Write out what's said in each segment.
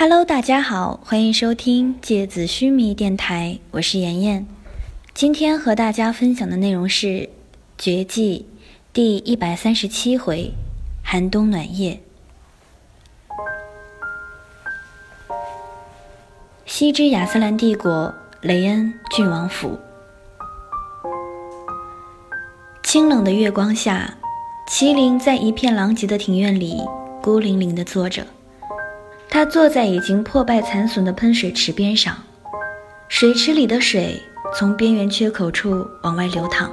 Hello，大家好，欢迎收听《芥子须弥》电台，我是妍妍。今天和大家分享的内容是《绝技》第一百三十七回“寒冬暖夜”。西之亚斯兰帝国雷恩郡王府，清冷的月光下，麒麟在一片狼藉的庭院里孤零零地坐着。他坐在已经破败残损的喷水池边上，水池里的水从边缘缺口处往外流淌，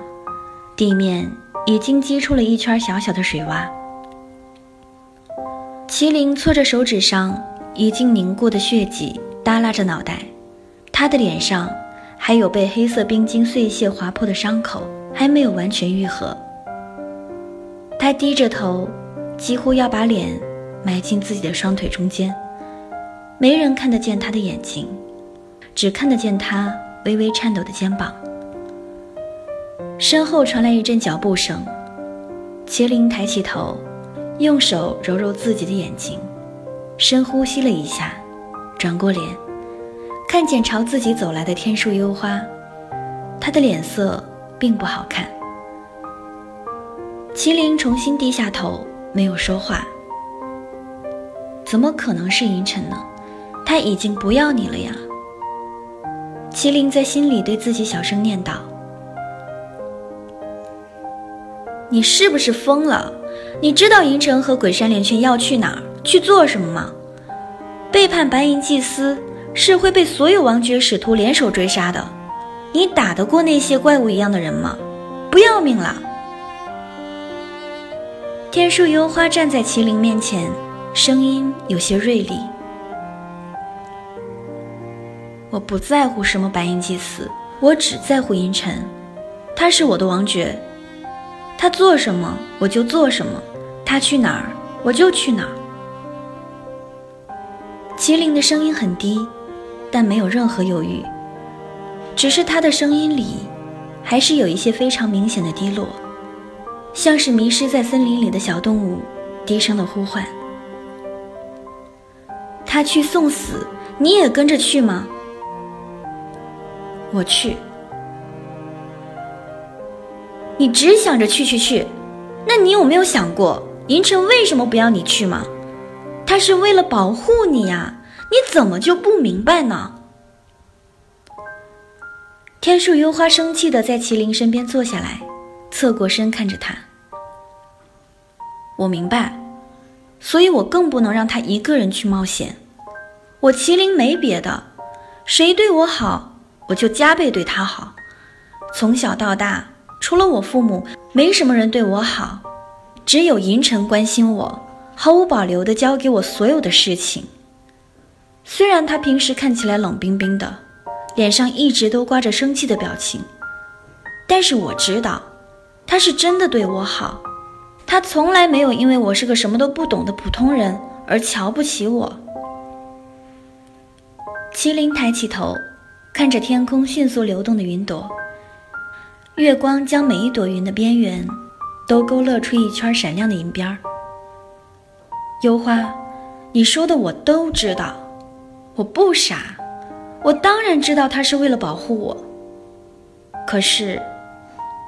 地面已经积出了一圈小小的水洼。麒麟搓着手指上已经凝固的血迹，耷拉着脑袋，他的脸上还有被黑色冰晶碎屑划破的伤口，还没有完全愈合。他低着头，几乎要把脸埋进自己的双腿中间。没人看得见他的眼睛，只看得见他微微颤抖的肩膀。身后传来一阵脚步声，麒麟抬起头，用手揉揉自己的眼睛，深呼吸了一下，转过脸，看见朝自己走来的天树幽花，他的脸色并不好看。麒麟重新低下头，没有说话。怎么可能是银尘呢？他已经不要你了呀！麒麟在心里对自己小声念叨：“你是不是疯了？你知道银尘和鬼山连圈要去哪儿，去做什么吗？背叛白银祭司是会被所有王爵使徒联手追杀的。你打得过那些怪物一样的人吗？不要命了！”天树幽花站在麒麟面前，声音有些锐利。我不在乎什么白银祭司，我只在乎银尘。他是我的王爵，他做什么我就做什么，他去哪儿我就去哪儿。麒麟的声音很低，但没有任何犹豫，只是他的声音里还是有一些非常明显的低落，像是迷失在森林里的小动物低声的呼唤。他去送死，你也跟着去吗？我去，你只想着去去去，那你有没有想过银尘为什么不要你去吗？他是为了保护你呀，你怎么就不明白呢？天树幽花生气的在麒麟身边坐下来，侧过身看着他。我明白，所以我更不能让他一个人去冒险。我麒麟没别的，谁对我好。我就加倍对他好。从小到大，除了我父母，没什么人对我好，只有银尘关心我，毫无保留地交给我所有的事情。虽然他平时看起来冷冰冰的，脸上一直都挂着生气的表情，但是我知道，他是真的对我好。他从来没有因为我是个什么都不懂的普通人而瞧不起我。麒麟抬起头。看着天空迅速流动的云朵，月光将每一朵云的边缘都勾勒出一圈闪亮的银边儿。幽花，你说的我都知道，我不傻，我当然知道他是为了保护我。可是，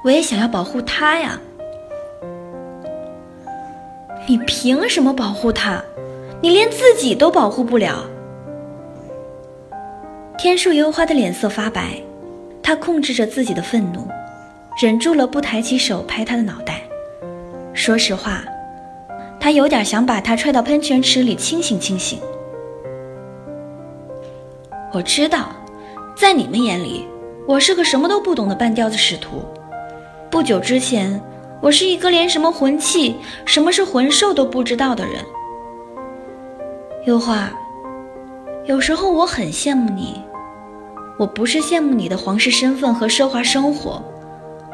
我也想要保护他呀。你凭什么保护他？你连自己都保护不了。天树幽花的脸色发白，她控制着自己的愤怒，忍住了不抬起手拍他的脑袋。说实话，他有点想把他踹到喷泉池里清醒清醒。我知道，在你们眼里，我是个什么都不懂的半吊子使徒。不久之前，我是一个连什么魂器、什么是魂兽都不知道的人。幽花，有时候我很羡慕你。我不是羡慕你的皇室身份和奢华生活，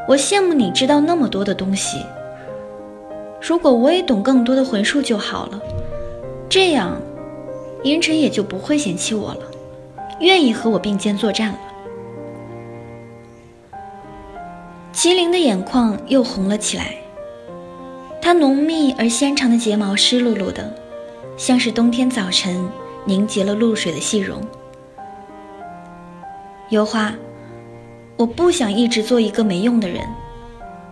我羡慕你知道那么多的东西。如果我也懂更多的魂术就好了，这样，银尘也就不会嫌弃我了，愿意和我并肩作战了。麒麟的眼眶又红了起来，它浓密而纤长的睫毛湿漉漉的，像是冬天早晨凝结了露水的细绒。幽花，我不想一直做一个没用的人，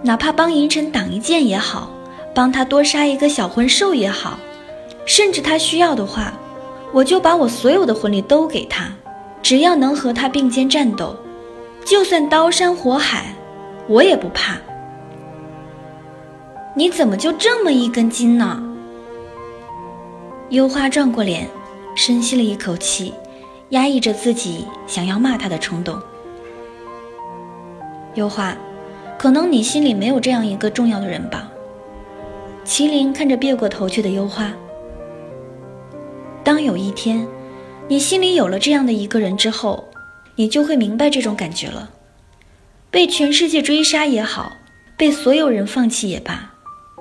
哪怕帮银尘挡一剑也好，帮他多杀一个小魂兽也好，甚至他需要的话，我就把我所有的魂力都给他，只要能和他并肩战斗，就算刀山火海，我也不怕。你怎么就这么一根筋呢？幽花转过脸，深吸了一口气。压抑着自己想要骂他的冲动。优花，可能你心里没有这样一个重要的人吧？麒麟看着别过头去的优花。当有一天，你心里有了这样的一个人之后，你就会明白这种感觉了。被全世界追杀也好，被所有人放弃也罢，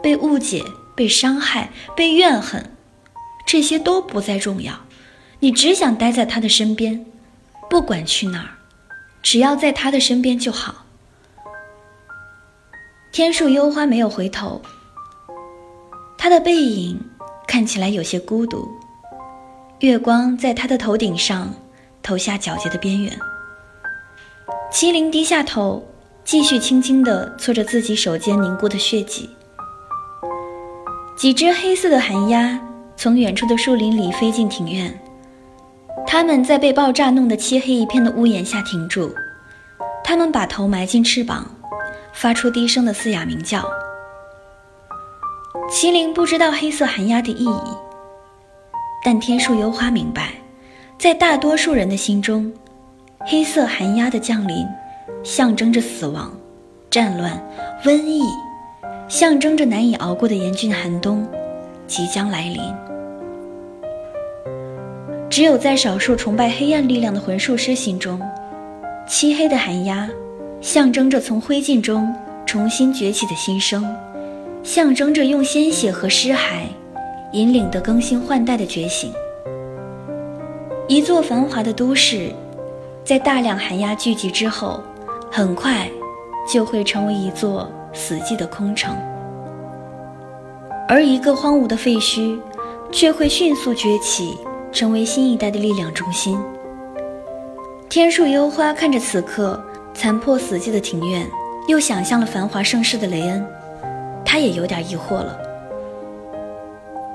被误解、被伤害、被怨恨，这些都不再重要。你只想待在他的身边，不管去哪儿，只要在他的身边就好。天树幽花没有回头，他的背影看起来有些孤独。月光在他的头顶上投下皎洁的边缘。麒麟低下头，继续轻轻地搓着自己手间凝固的血迹。几只黑色的寒鸦从远处的树林里飞进庭院。他们在被爆炸弄得漆黑一片的屋檐下停住，他们把头埋进翅膀，发出低声的嘶哑鸣叫。麒麟不知道黑色寒鸦的意义，但天树幽花明白，在大多数人的心中，黑色寒鸦的降临，象征着死亡、战乱、瘟疫，象征着难以熬过的严峻寒冬即将来临。只有在少数崇拜黑暗力量的魂术师心中，漆黑的寒鸦象征着从灰烬中重新崛起的新生，象征着用鲜血和尸骸引领的更新换代的觉醒。一座繁华的都市，在大量寒鸦聚集之后，很快就会成为一座死寂的空城，而一个荒芜的废墟，却会迅速崛起。成为新一代的力量中心。天树幽花看着此刻残破死寂的庭院，又想象了繁华盛世的雷恩，他也有点疑惑了。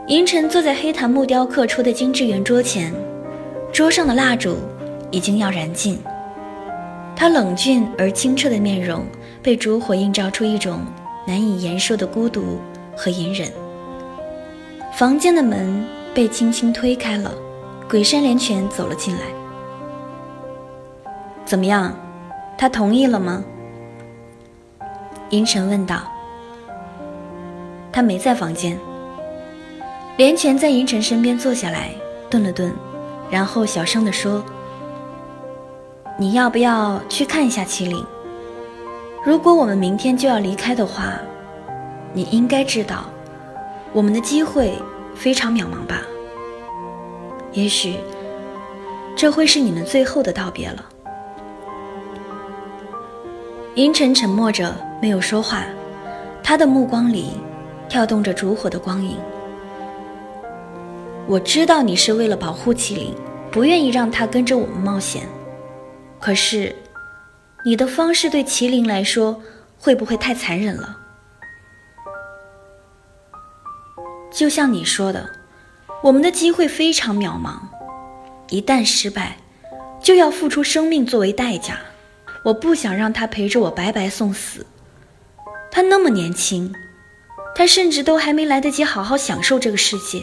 银尘坐在黑檀木雕刻出的精致圆桌前，桌上的蜡烛已经要燃尽，他冷峻而清澈的面容被烛火映照出一种难以言说的孤独和隐忍。房间的门被轻轻推开了。鬼山连泉走了进来。怎么样，他同意了吗？阴沉问道。他没在房间。连泉在银尘身边坐下来，顿了顿，然后小声地说：“你要不要去看一下麒麟？如果我们明天就要离开的话，你应该知道，我们的机会非常渺茫吧？”也许，这会是你们最后的道别了。银尘沉默着，没有说话，他的目光里跳动着烛火的光影。我知道你是为了保护麒麟，不愿意让他跟着我们冒险。可是，你的方式对麒麟来说，会不会太残忍了？就像你说的。我们的机会非常渺茫，一旦失败，就要付出生命作为代价。我不想让他陪着我白白送死。他那么年轻，他甚至都还没来得及好好享受这个世界。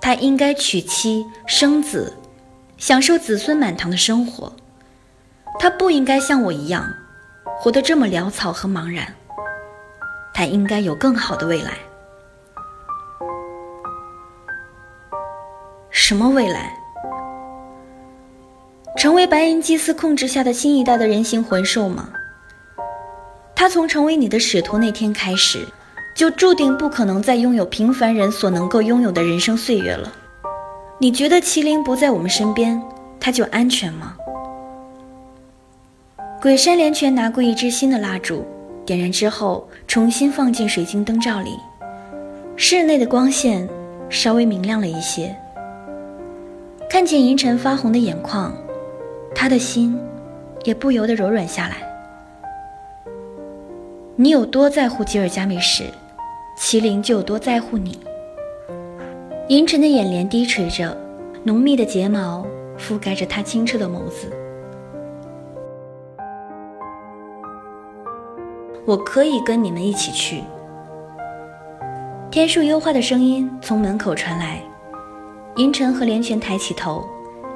他应该娶妻生子，享受子孙满堂的生活。他不应该像我一样，活得这么潦草和茫然。他应该有更好的未来。什么未来？成为白银祭司控制下的新一代的人形魂兽吗？他从成为你的使徒那天开始，就注定不可能再拥有平凡人所能够拥有的人生岁月了。你觉得麒麟不在我们身边，他就安全吗？鬼山连泉拿过一支新的蜡烛，点燃之后，重新放进水晶灯罩里，室内的光线稍微明亮了一些。看见银尘发红的眼眶，他的心也不由得柔软下来。你有多在乎吉尔加美什，麒麟就有多在乎你。银尘的眼帘低垂着，浓密的睫毛覆盖着他清澈的眸子。我可以跟你们一起去。天树幽花的声音从门口传来，银尘和连泉抬起头，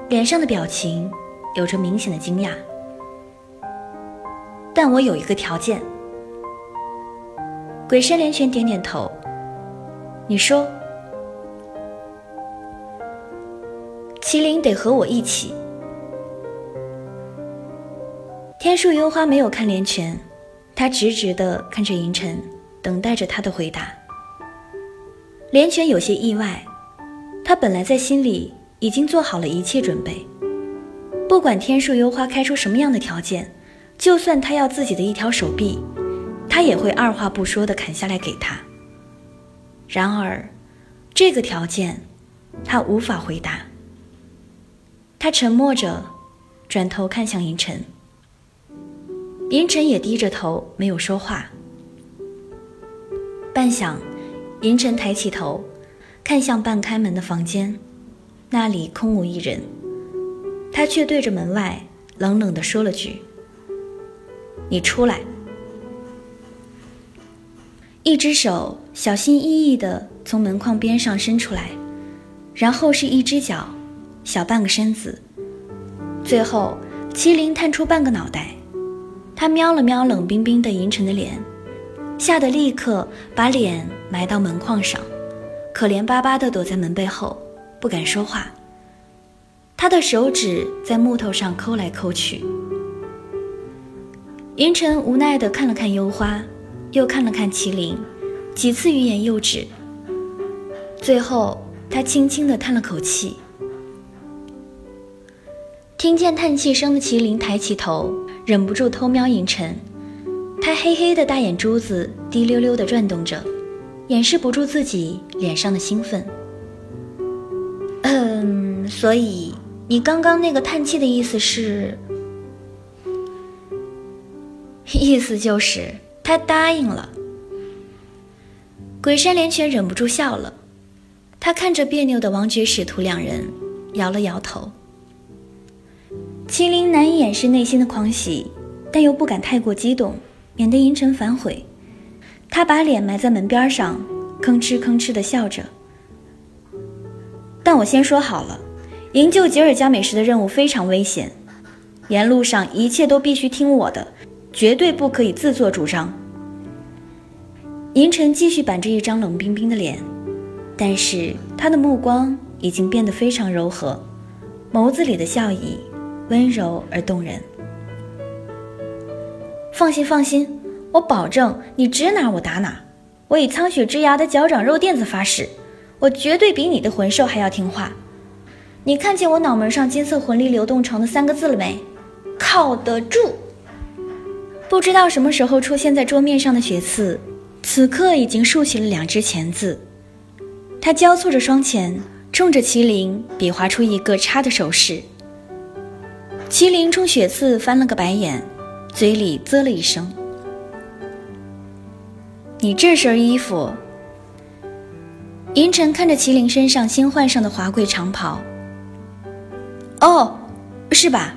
脸上的表情有着明显的惊讶。但我有一个条件。鬼山连泉点点头。你说，麒麟得和我一起。天树幽花没有看连泉，他直直的看着银尘，等待着他的回答。连泉有些意外，他本来在心里已经做好了一切准备，不管天树幽花开出什么样的条件，就算他要自己的一条手臂。他也会二话不说的砍下来给他。然而，这个条件，他无法回答。他沉默着，转头看向银尘。银尘也低着头，没有说话。半晌，银尘抬起头，看向半开门的房间，那里空无一人。他却对着门外冷冷地说了句：“你出来。”一只手小心翼翼地从门框边上伸出来，然后是一只脚，小半个身子，最后麒麟探出半个脑袋。他瞄了瞄冷冰冰的银尘的脸，吓得立刻把脸埋到门框上，可怜巴巴地躲在门背后，不敢说话。他的手指在木头上抠来抠去。银尘无奈地看了看幽花。又看了看麒麟，几次欲言又止。最后，他轻轻地叹了口气。听见叹气声的麒麟抬起头，忍不住偷瞄银尘。他黑黑的大眼珠子滴溜溜地转动着，掩饰不住自己脸上的兴奋。嗯，所以你刚刚那个叹气的意思是？意思就是。他答应了。鬼山连泉忍不住笑了，他看着别扭的王爵使徒两人，摇了摇头。麒麟难以掩饰内心的狂喜，但又不敢太过激动，免得银尘反悔。他把脸埋在门边上，吭哧吭哧地笑着。但我先说好了，营救吉尔加美什的任务非常危险，沿路上一切都必须听我的，绝对不可以自作主张。银尘继续板着一张冷冰冰的脸，但是他的目光已经变得非常柔和，眸子里的笑意温柔而动人。放心，放心，我保证你指哪我打哪。我以苍雪之牙的脚掌肉垫子发誓，我绝对比你的魂兽还要听话。你看见我脑门上金色魂力流动成的三个字了没？靠得住！不知道什么时候出现在桌面上的血刺。此刻已经竖起了两只钳子，他交错着双钳，冲着麒麟比划出一个叉的手势。麒麟冲血刺翻了个白眼，嘴里啧了一声：“你这身衣服。”银尘看着麒麟身上新换上的华贵长袍，“哦，是吧？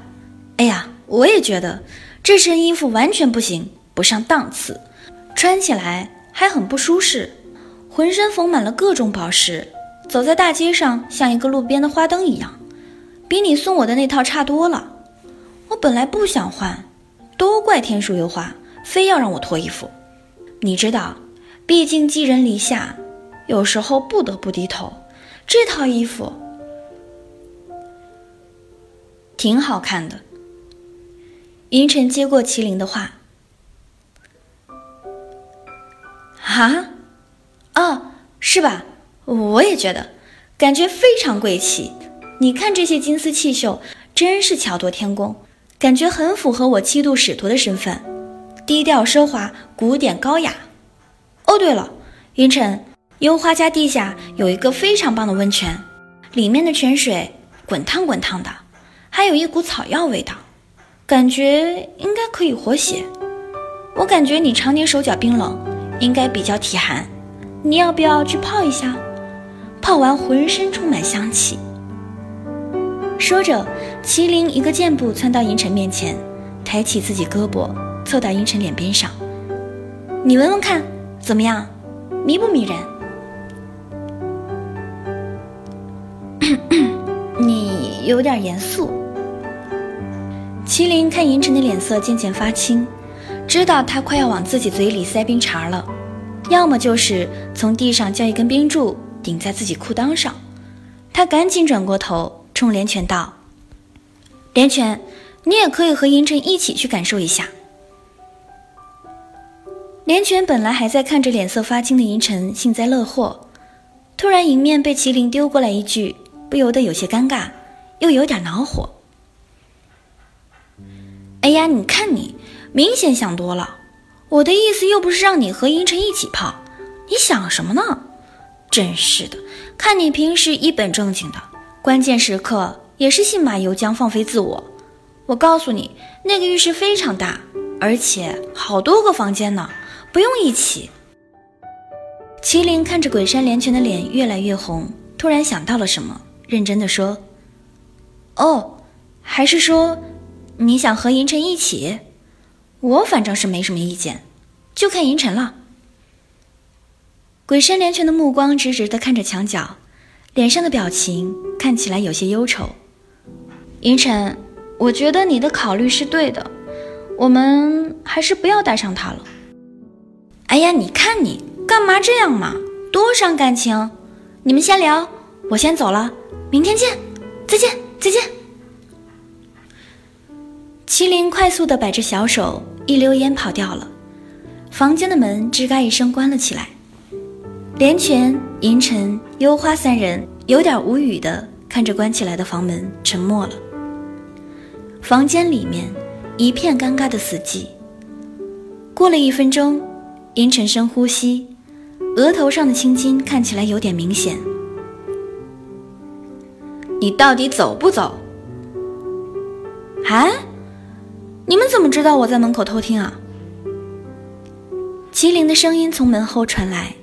哎呀，我也觉得这身衣服完全不行，不上档次。”穿起来还很不舒适，浑身缝满了各种宝石，走在大街上像一个路边的花灯一样，比你送我的那套差多了。我本来不想换，都怪天树幽花，非要让我脱衣服。你知道，毕竟寄人篱下，有时候不得不低头。这套衣服挺好看的。银尘接过麒麟的话。啊，哦，是吧？我也觉得，感觉非常贵气。你看这些金丝刺绣，真是巧夺天工，感觉很符合我七度使徒的身份，低调奢华，古典高雅。哦，对了，云晨，幽花家地下有一个非常棒的温泉，里面的泉水滚烫滚烫的，还有一股草药味道，感觉应该可以活血。我感觉你常年手脚冰冷，应该比较体寒。你要不要去泡一下？泡完浑身充满香气。说着，麒麟一个箭步窜到银尘面前，抬起自己胳膊，凑到银尘脸边上：“你闻闻看，怎么样？迷不迷人？” 你有点严肃。麒麟看银尘的脸色渐渐发青，知道他快要往自己嘴里塞冰碴了，要么就是从地上叫一根冰柱顶在自己裤裆上。他赶紧转过头，冲连泉道：“连泉，你也可以和银尘一起去感受一下。”连泉本来还在看着脸色发青的银尘，幸灾乐祸，突然迎面被麒麟丢过来一句。不由得有些尴尬，又有点恼火。哎呀，你看你，明显想多了。我的意思又不是让你和银尘一起泡，你想什么呢？真是的，看你平时一本正经的，关键时刻也是信马由缰，放飞自我。我告诉你，那个浴室非常大，而且好多个房间呢，不用一起。麒麟看着鬼山连泉的脸越来越红，突然想到了什么。认真的说：“哦，还是说你想和银尘一起？我反正是没什么意见，就看银尘了。”鬼山连泉的目光直直的看着墙角，脸上的表情看起来有些忧愁。银尘，我觉得你的考虑是对的，我们还是不要带上他了。哎呀，你看你干嘛这样嘛，多伤感情！你们先聊，我先走了。明天见，再见，再见。麒麟快速的摆着小手，一溜烟跑掉了。房间的门吱嘎一声关了起来。连泉、银尘、幽花三人有点无语的看着关起来的房门，沉默了。房间里面一片尴尬的死寂。过了一分钟，银尘深呼吸，额头上的青筋看起来有点明显。你到底走不走？啊！你们怎么知道我在门口偷听啊？麒麟的声音从门后传来，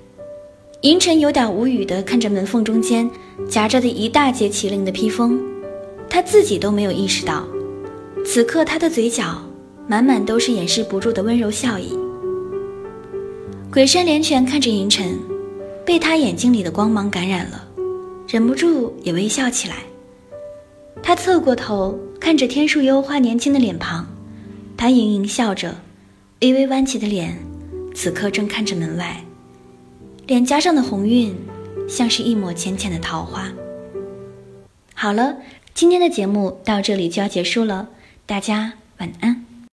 银尘有点无语的看着门缝中间夹着的一大截麒麟的披风，他自己都没有意识到，此刻他的嘴角满满都是掩饰不住的温柔笑意。鬼山连泉看着银尘，被他眼睛里的光芒感染了，忍不住也微笑起来。他侧过头看着天树幽花年轻的脸庞，他盈盈笑着，微微弯起的脸，此刻正看着门外，脸颊上的红晕像是一抹浅浅的桃花。好了，今天的节目到这里就要结束了，大家晚安。